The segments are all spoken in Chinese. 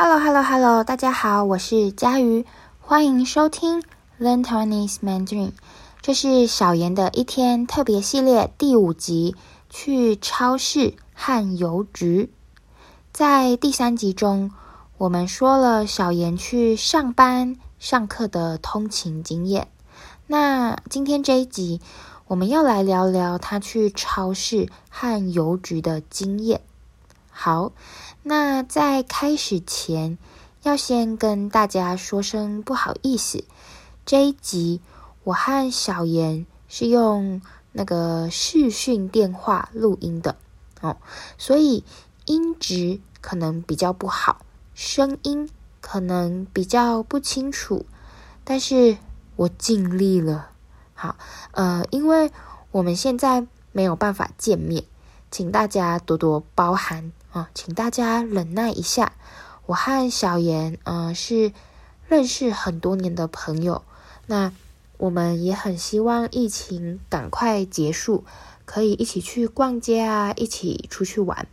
Hello，Hello，Hello，大家好，我是佳瑜，欢迎收听 Learn Taiwanese Mandarin。这是小妍的一天特别系列第五集，去超市和邮局。在第三集中，我们说了小妍去上班、上课的通勤经验。那今天这一集，我们要来聊聊她去超市和邮局的经验。好。那在开始前，要先跟大家说声不好意思。这一集我和小妍是用那个视讯电话录音的哦，所以音质可能比较不好，声音可能比较不清楚，但是我尽力了。好，呃，因为我们现在没有办法见面，请大家多多包涵。啊，请大家忍耐一下。我和小妍，呃，是认识很多年的朋友。那我们也很希望疫情赶快结束，可以一起去逛街啊，一起出去玩。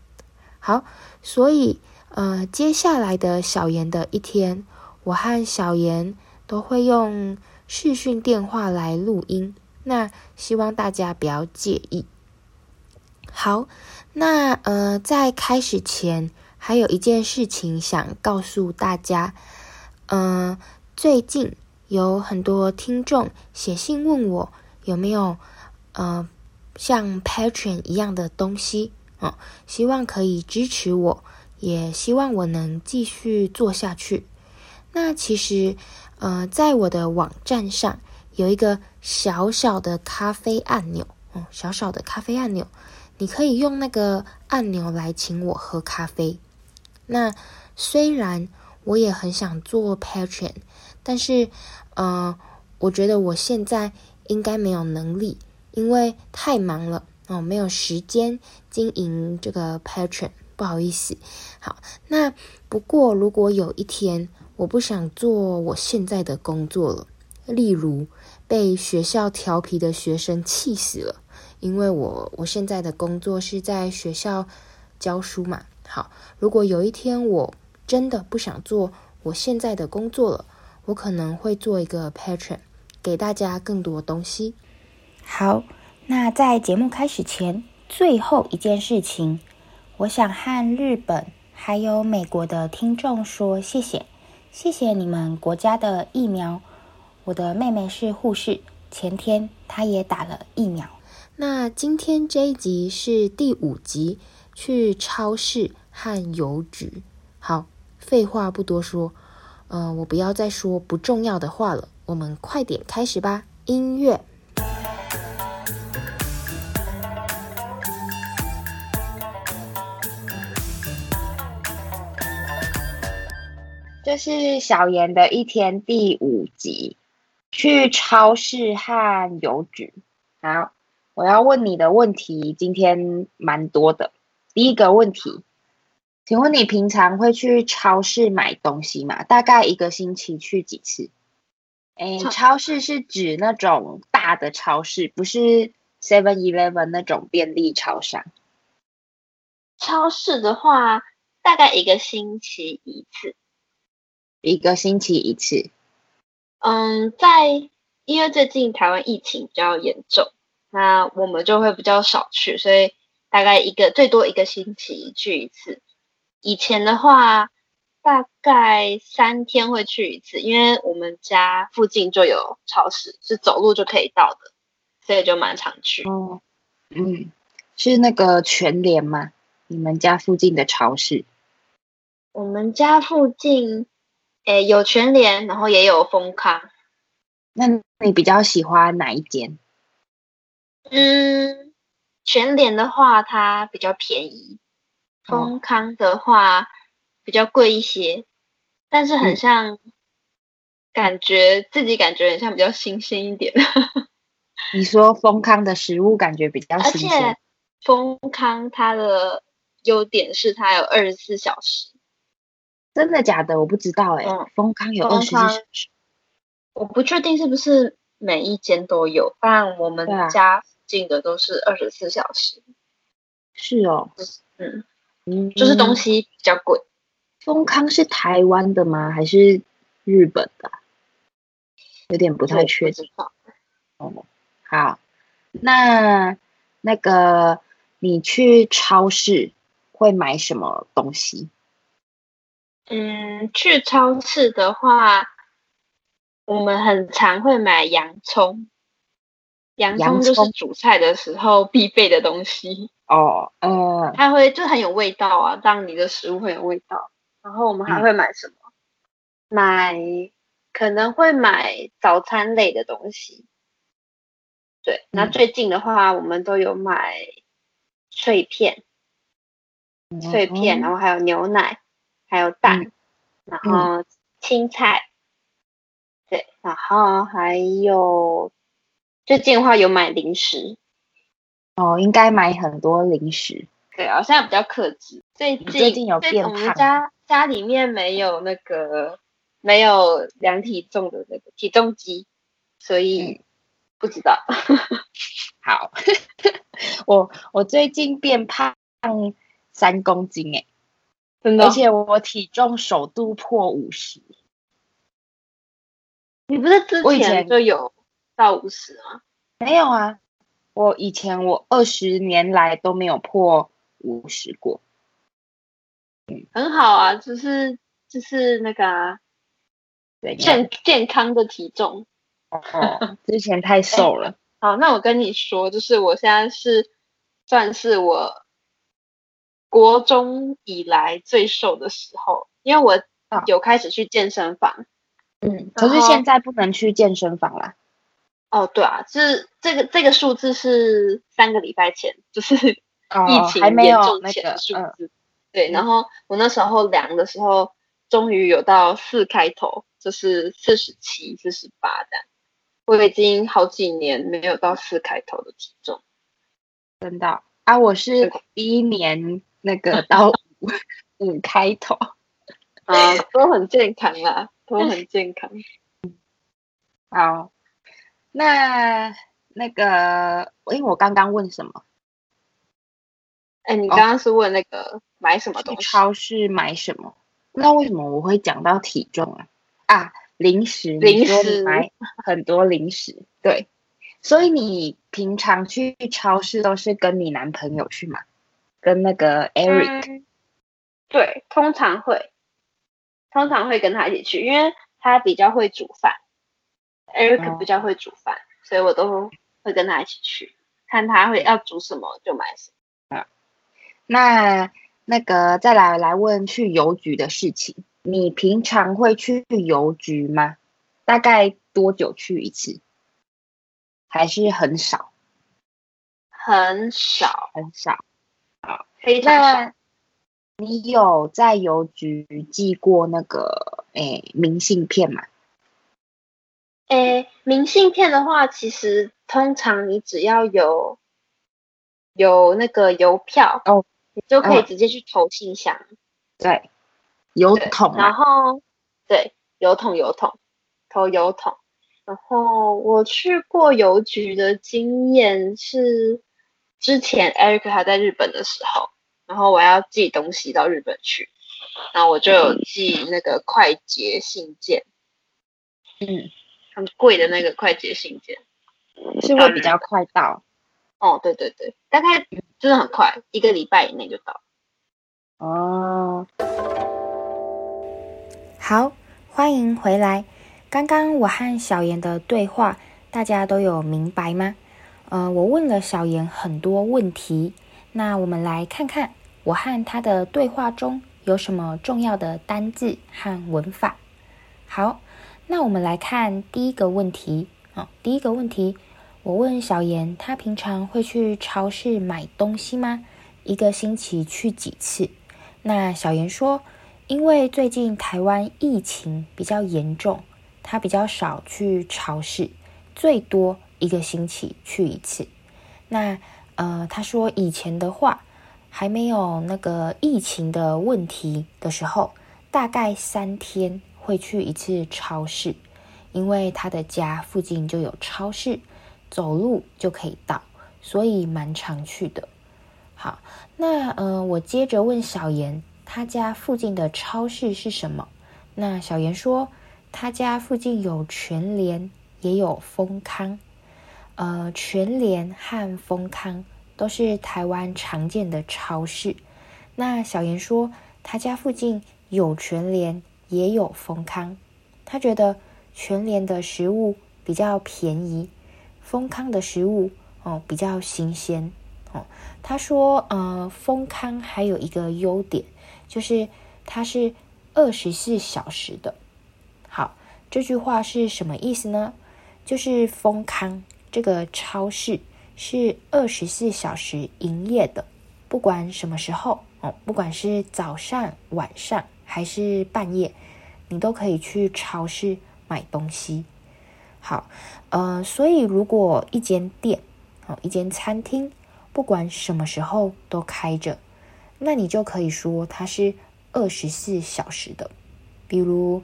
好，所以呃，接下来的小妍的一天，我和小妍都会用视讯电话来录音。那希望大家不要介意。好。那呃，在开始前，还有一件事情想告诉大家。嗯、呃，最近有很多听众写信问我有没有呃像 Patreon 一样的东西啊、希望可以支持我，也希望我能继续做下去。那其实呃，在我的网站上有一个小小的咖啡按钮，哦、小小的咖啡按钮。你可以用那个按钮来请我喝咖啡。那虽然我也很想做 Patreon，但是，呃，我觉得我现在应该没有能力，因为太忙了哦，没有时间经营这个 Patreon，不好意思。好，那不过如果有一天我不想做我现在的工作了，例如被学校调皮的学生气死了。因为我我现在的工作是在学校教书嘛，好，如果有一天我真的不想做我现在的工作了，我可能会做一个 Patreon，给大家更多东西。好，那在节目开始前，最后一件事情，我想和日本还有美国的听众说谢谢，谢谢你们国家的疫苗。我的妹妹是护士，前天她也打了疫苗。那今天这一集是第五集，去超市和邮局。好，废话不多说，呃，我不要再说不重要的话了，我们快点开始吧。音乐，这是小妍的一天第五集，去超市和邮局。好。我要问你的问题今天蛮多的。第一个问题，请问你平常会去超市买东西吗？大概一个星期去几次？哎，超市是指那种大的超市，不是 Seven Eleven 那种便利超商。超市的话，大概一个星期一次。一个星期一次。嗯，在因为最近台湾疫情比较严重。那我们就会比较少去，所以大概一个最多一个星期去一次。以前的话，大概三天会去一次，因为我们家附近就有超市，是走路就可以到的，所以就蛮常去。哦，嗯，是那个全联吗？你们家附近的超市？我们家附近，诶，有全联，然后也有丰康。那你比较喜欢哪一间？嗯，全联的话它比较便宜，丰康的话比较贵一些，但是很像，嗯、感觉自己感觉很像比较新鲜一点。你说丰康的食物感觉比较新鲜，而且丰康它的优点是它有二十四小时，真的假的？我不知道哎、欸，嗯、丰康有二十四小时，我不确定是不是每一间都有，但我们家。进的都是二十四小时，是哦，嗯嗯，就是东西比较贵，丰康是台湾的吗？还是日本的？有点不太确定。哦，好，那那个你去超市会买什么东西？嗯，去超市的话，我们很常会买洋葱。洋葱就是煮菜的时候必备的东西哦，嗯，它会就很有味道啊，让你的食物会有味道。然后我们还会买什么？嗯、买可能会买早餐类的东西。对，嗯、那最近的话，我们都有买脆片，嗯、脆片，然后还有牛奶，还有蛋，嗯、然后青菜，对，然后还有。最近的话有买零食，哦，应该买很多零食。对啊，现在比较克制。最近最近有变胖。我们家家里面没有那个没有量体重的那个体重机，所以不知道。好，我我最近变胖三公斤诶，真的，而且我体重首度破五十。你不是之前就有？到五十吗？没有啊，我以前我二十年来都没有破五十过。嗯，很好啊，就是就是那个啊，健健康的体重。哦，之前太瘦了。好，那我跟你说，就是我现在是算是我国中以来最瘦的时候，因为我有开始去健身房。嗯，可是现在不能去健身房啦。哦，对啊，就是这个这个数字是三个礼拜前，就是疫情严重前的数字。哦那个嗯、对，然后我那时候量的时候，终于有到四开头，就是四十七、四十八的。我已经好几年没有到四开头的体重，真的啊！我是第一年那个到五 五开头，啊，都很健康啦，都很健康。好。那那个，因为我刚刚问什么？哎，你刚刚是问那个、哦、买什么东西？超市买什么？那为什么我会讲到体重啊？啊，零食，零食，买很多零食。对，所以你平常去超市都是跟你男朋友去吗？跟那个 Eric？、嗯、对，通常会，通常会跟他一起去，因为他比较会煮饭。Eric 比较会煮饭，哦、所以我都会跟他一起去，看他会要煮什么就买什么。啊，那那个再来来问去邮局的事情，你平常会去邮局吗？大概多久去一次？还是很少？很少，很少。好，非常少。那你有在邮局寄过那个诶明信片吗？诶，明信片的话，其实通常你只要有有那个邮票哦，你就可以直接去投信箱。嗯、对，邮筒，然后对，邮筒邮筒投邮筒。然后我去过邮局的经验是，之前 Eric 还在日本的时候，然后我要寄东西到日本去，然后我就有寄那个快捷信件。嗯。很贵的那个快捷信件，是会比较快到。哦，对对对，大概真的很快，一个礼拜以内就到。哦，好，欢迎回来。刚刚我和小妍的对话，大家都有明白吗？呃，我问了小妍很多问题，那我们来看看我和她的对话中有什么重要的单字和文法。好。那我们来看第一个问题。啊，第一个问题，我问小妍，她平常会去超市买东西吗？一个星期去几次？那小妍说，因为最近台湾疫情比较严重，她比较少去超市，最多一个星期去一次。那呃，她说以前的话，还没有那个疫情的问题的时候，大概三天。会去一次超市，因为他的家附近就有超市，走路就可以到，所以蛮常去的。好，那呃，我接着问小妍，他家附近的超市是什么？那小妍说，他家附近有全联，也有丰康。呃，全联和丰康都是台湾常见的超市。那小妍说，他家附近有全联，也有丰康。他觉得全联的食物比较便宜，丰康的食物哦比较新鲜哦。他说，呃，丰康还有一个优点，就是它是二十四小时的。好，这句话是什么意思呢？就是丰康。这个超市是二十四小时营业的，不管什么时候哦，不管是早上、晚上还是半夜，你都可以去超市买东西。好，呃，所以如果一间店哦，一间餐厅，不管什么时候都开着，那你就可以说它是二十四小时的。比如，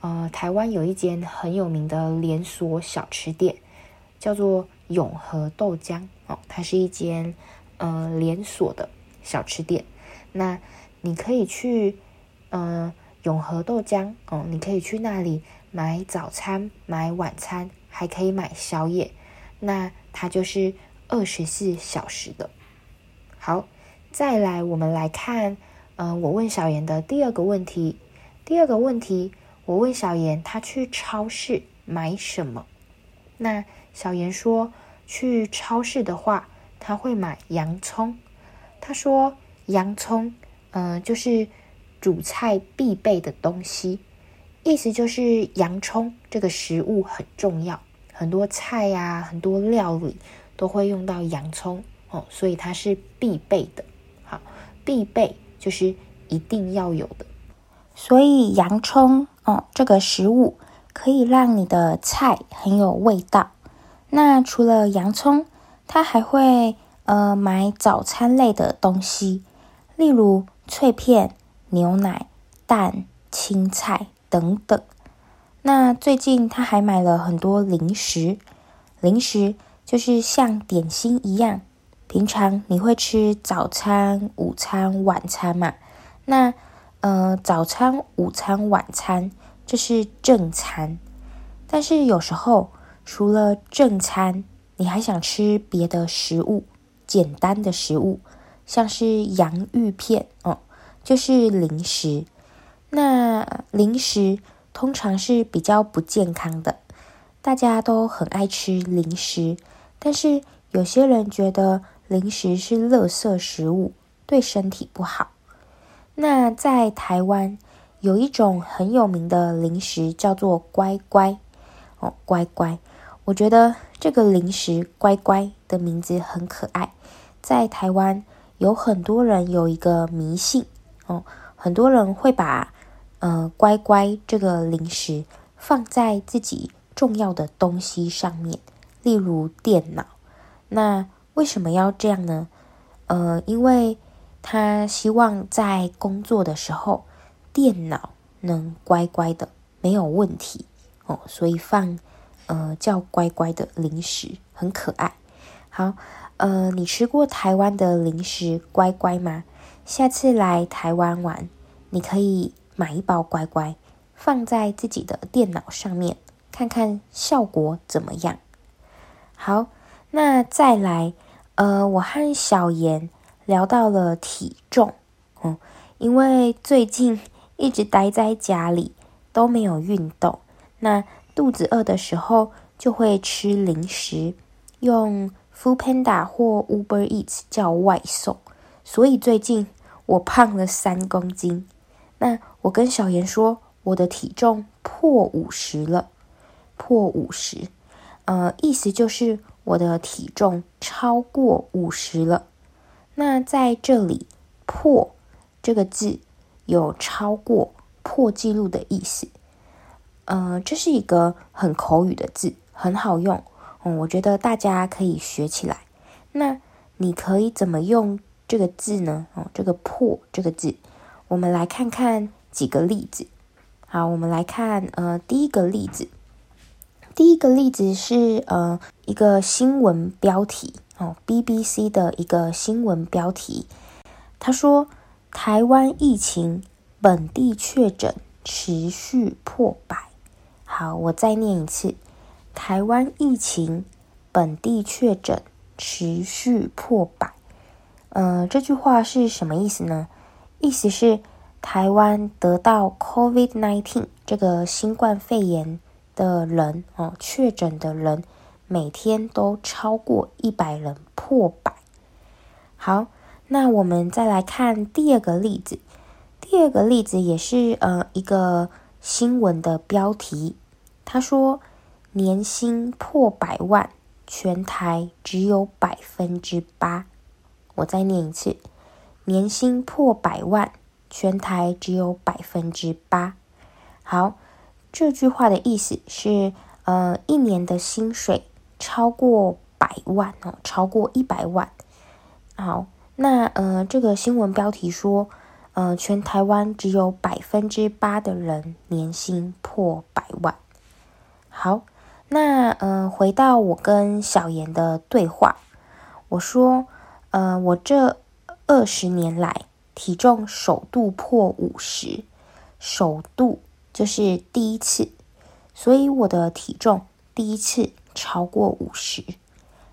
呃，台湾有一间很有名的连锁小吃店。叫做永和豆浆哦，它是一间呃连锁的小吃店。那你可以去呃永和豆浆哦，你可以去那里买早餐、买晚餐，还可以买宵夜。那它就是二十四小时的。好，再来我们来看，嗯、我问小妍的第二个问题。第二个问题，我问小妍，她去超市买什么？那小妍说：“去超市的话，他会买洋葱。他说，洋葱，嗯、就是煮菜必备的东西。意思就是洋葱这个食物很重要，很多菜呀、啊，很多料理都会用到洋葱哦，所以它是必备的。好，必备就是一定要有的。所以洋葱哦，这个食物可以让你的菜很有味道。”那除了洋葱，它还会呃买早餐类的东西，例如脆片、牛奶、蛋、青菜等等。那最近他还买了很多零食，零食就是像点心一样，平常你会吃早餐、午餐、晚餐嘛？那呃早餐、午餐、晚餐这是正餐，但是有时候。除了正餐，你还想吃别的食物？简单的食物，像是洋芋片哦，就是零食。那零食通常是比较不健康的，大家都很爱吃零食，但是有些人觉得零食是垃圾食物，对身体不好。那在台湾有一种很有名的零食，叫做乖乖哦，乖乖。我觉得这个零食乖乖的名字很可爱，在台湾有很多人有一个迷信哦，很多人会把呃乖乖这个零食放在自己重要的东西上面，例如电脑。那为什么要这样呢？呃，因为他希望在工作的时候电脑能乖乖的没有问题哦，所以放。呃，叫乖乖的零食很可爱。好，呃，你吃过台湾的零食乖乖吗？下次来台湾玩，你可以买一包乖乖，放在自己的电脑上面，看看效果怎么样。好，那再来，呃，我和小妍聊到了体重，嗯，因为最近一直待在家里都没有运动，那。肚子饿的时候就会吃零食，用 Foodpanda 或 Uber Eats 叫外送，所以最近我胖了三公斤。那我跟小妍说，我的体重破五十了，破五十，呃，意思就是我的体重超过五十了。那在这里“破”这个字有超过、破纪录的意思。呃，这是一个很口语的字，很好用。嗯，我觉得大家可以学起来。那你可以怎么用这个字呢？哦，这个“破”这个字，我们来看看几个例子。好，我们来看呃第一个例子。第一个例子是呃一个新闻标题哦，BBC 的一个新闻标题。他说：“台湾疫情本地确诊持续破百。好，我再念一次：台湾疫情本地确诊持续破百。呃，这句话是什么意思呢？意思是台湾得到 COVID-19 这个新冠肺炎的人哦，确诊的人每天都超过一百人，破百。好，那我们再来看第二个例子。第二个例子也是呃一个新闻的标题，他说年薪破百万，全台只有百分之八。我再念一次，年薪破百万，全台只有百分之八。好，这句话的意思是呃一年的薪水超过百万哦，超过一百万。好，那呃，这个新闻标题说，呃，全台湾只有百分之八的人年薪破百万。好，那呃，回到我跟小妍的对话，我说，呃，我这二十年来体重首度破五十，首度就是第一次，所以我的体重第一次超过五十。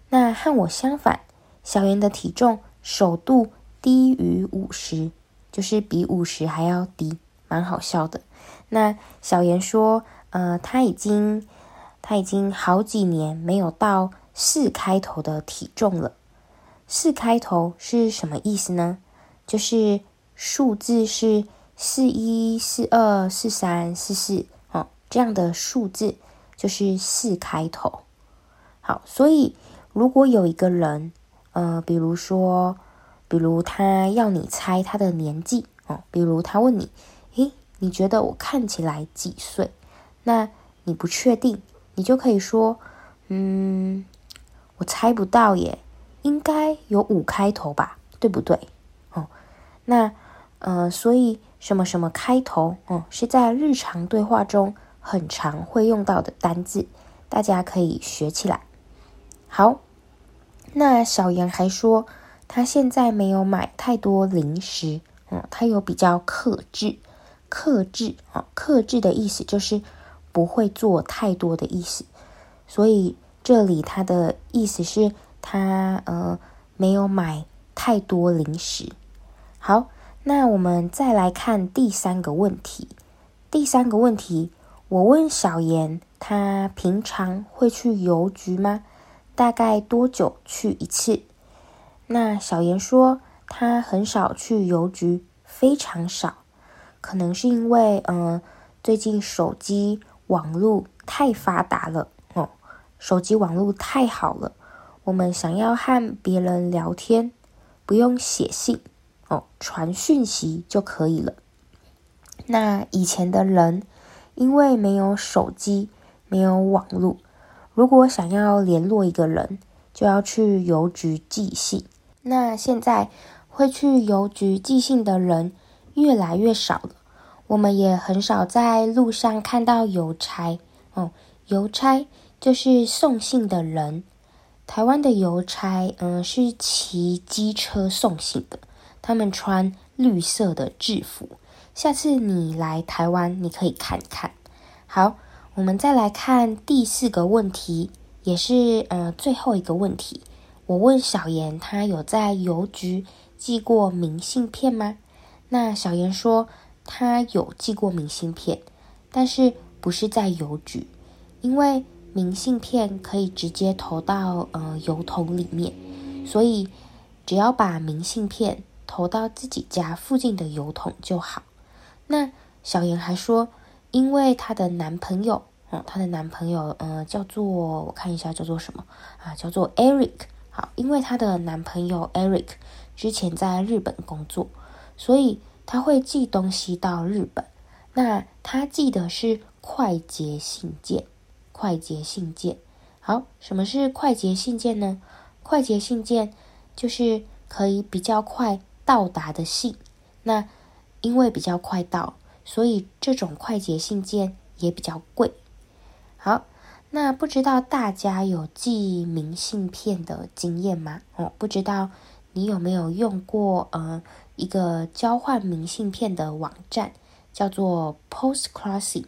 那和我相反。小妍的体重首度低于五十，就是比五十还要低，蛮好笑的。那小妍说，呃，她已经，她已经好几年没有到四开头的体重了。四开头是什么意思呢？就是数字是四一、四二、四三、四四，哦，这样的数字就是四开头。好，所以如果有一个人，呃，比如说，比如他要你猜他的年纪哦，比如他问你，诶，你觉得我看起来几岁？那你不确定，你就可以说，嗯，我猜不到耶，应该有五开头吧，对不对？哦，那呃，所以什么什么开头哦，是在日常对话中很常会用到的单字，大家可以学起来。好。那小杨还说，他现在没有买太多零食，嗯，他有比较克制，克制啊，克制的意思就是不会做太多的意思，所以这里他的意思是他呃没有买太多零食。好，那我们再来看第三个问题。第三个问题，我问小妍，她平常会去邮局吗？大概多久去一次？那小妍说，她很少去邮局，非常少，可能是因为，嗯、最近手机网络太发达了哦，手机网络太好了，我们想要和别人聊天，不用写信哦，传讯息就可以了。那以前的人，因为没有手机，没有网络。如果想要联络一个人，就要去邮局寄信。那现在会去邮局寄信的人越来越少了，我们也很少在路上看到邮差。哦，邮差就是送信的人。台湾的邮差，嗯，是骑机车送信的，他们穿绿色的制服。下次你来台湾，你可以看看。好。我们再来看第四个问题，也是呃最后一个问题。我问小妍，她有在邮局寄过明信片吗？那小妍说，她有寄过明信片，但是不是在邮局，因为明信片可以直接投到呃邮筒里面，所以只要把明信片投到自己家附近的邮筒就好。那小妍还说。因为她的男朋友，哦，她的男朋友，呃，叫做我看一下叫做什么啊？叫做 Eric。好，因为她的男朋友 Eric 之前在日本工作，所以他会寄东西到日本。那他寄的是快捷信件，快捷信件。好，什么是快捷信件呢？快捷信件就是可以比较快到达的信。那因为比较快到。所以这种快捷信件也比较贵。好，那不知道大家有寄明信片的经验吗？哦，不知道你有没有用过呃一个交换明信片的网站，叫做 Postcrossing。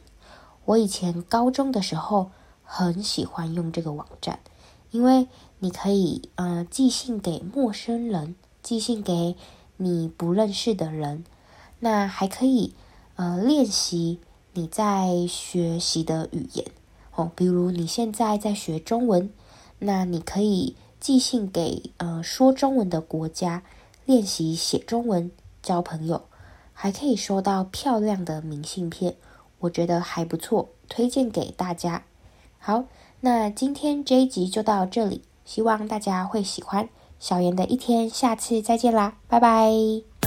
我以前高中的时候很喜欢用这个网站，因为你可以呃寄信给陌生人，寄信给你不认识的人，那还可以呃练习你在学习的语言哦，比如你现在在学中文，那你可以。寄信给呃说中文的国家，练习写中文，交朋友，还可以收到漂亮的明信片，我觉得还不错，推荐给大家。好，那今天这一集就到这里，希望大家会喜欢小妍的一天，下次再见啦，拜拜。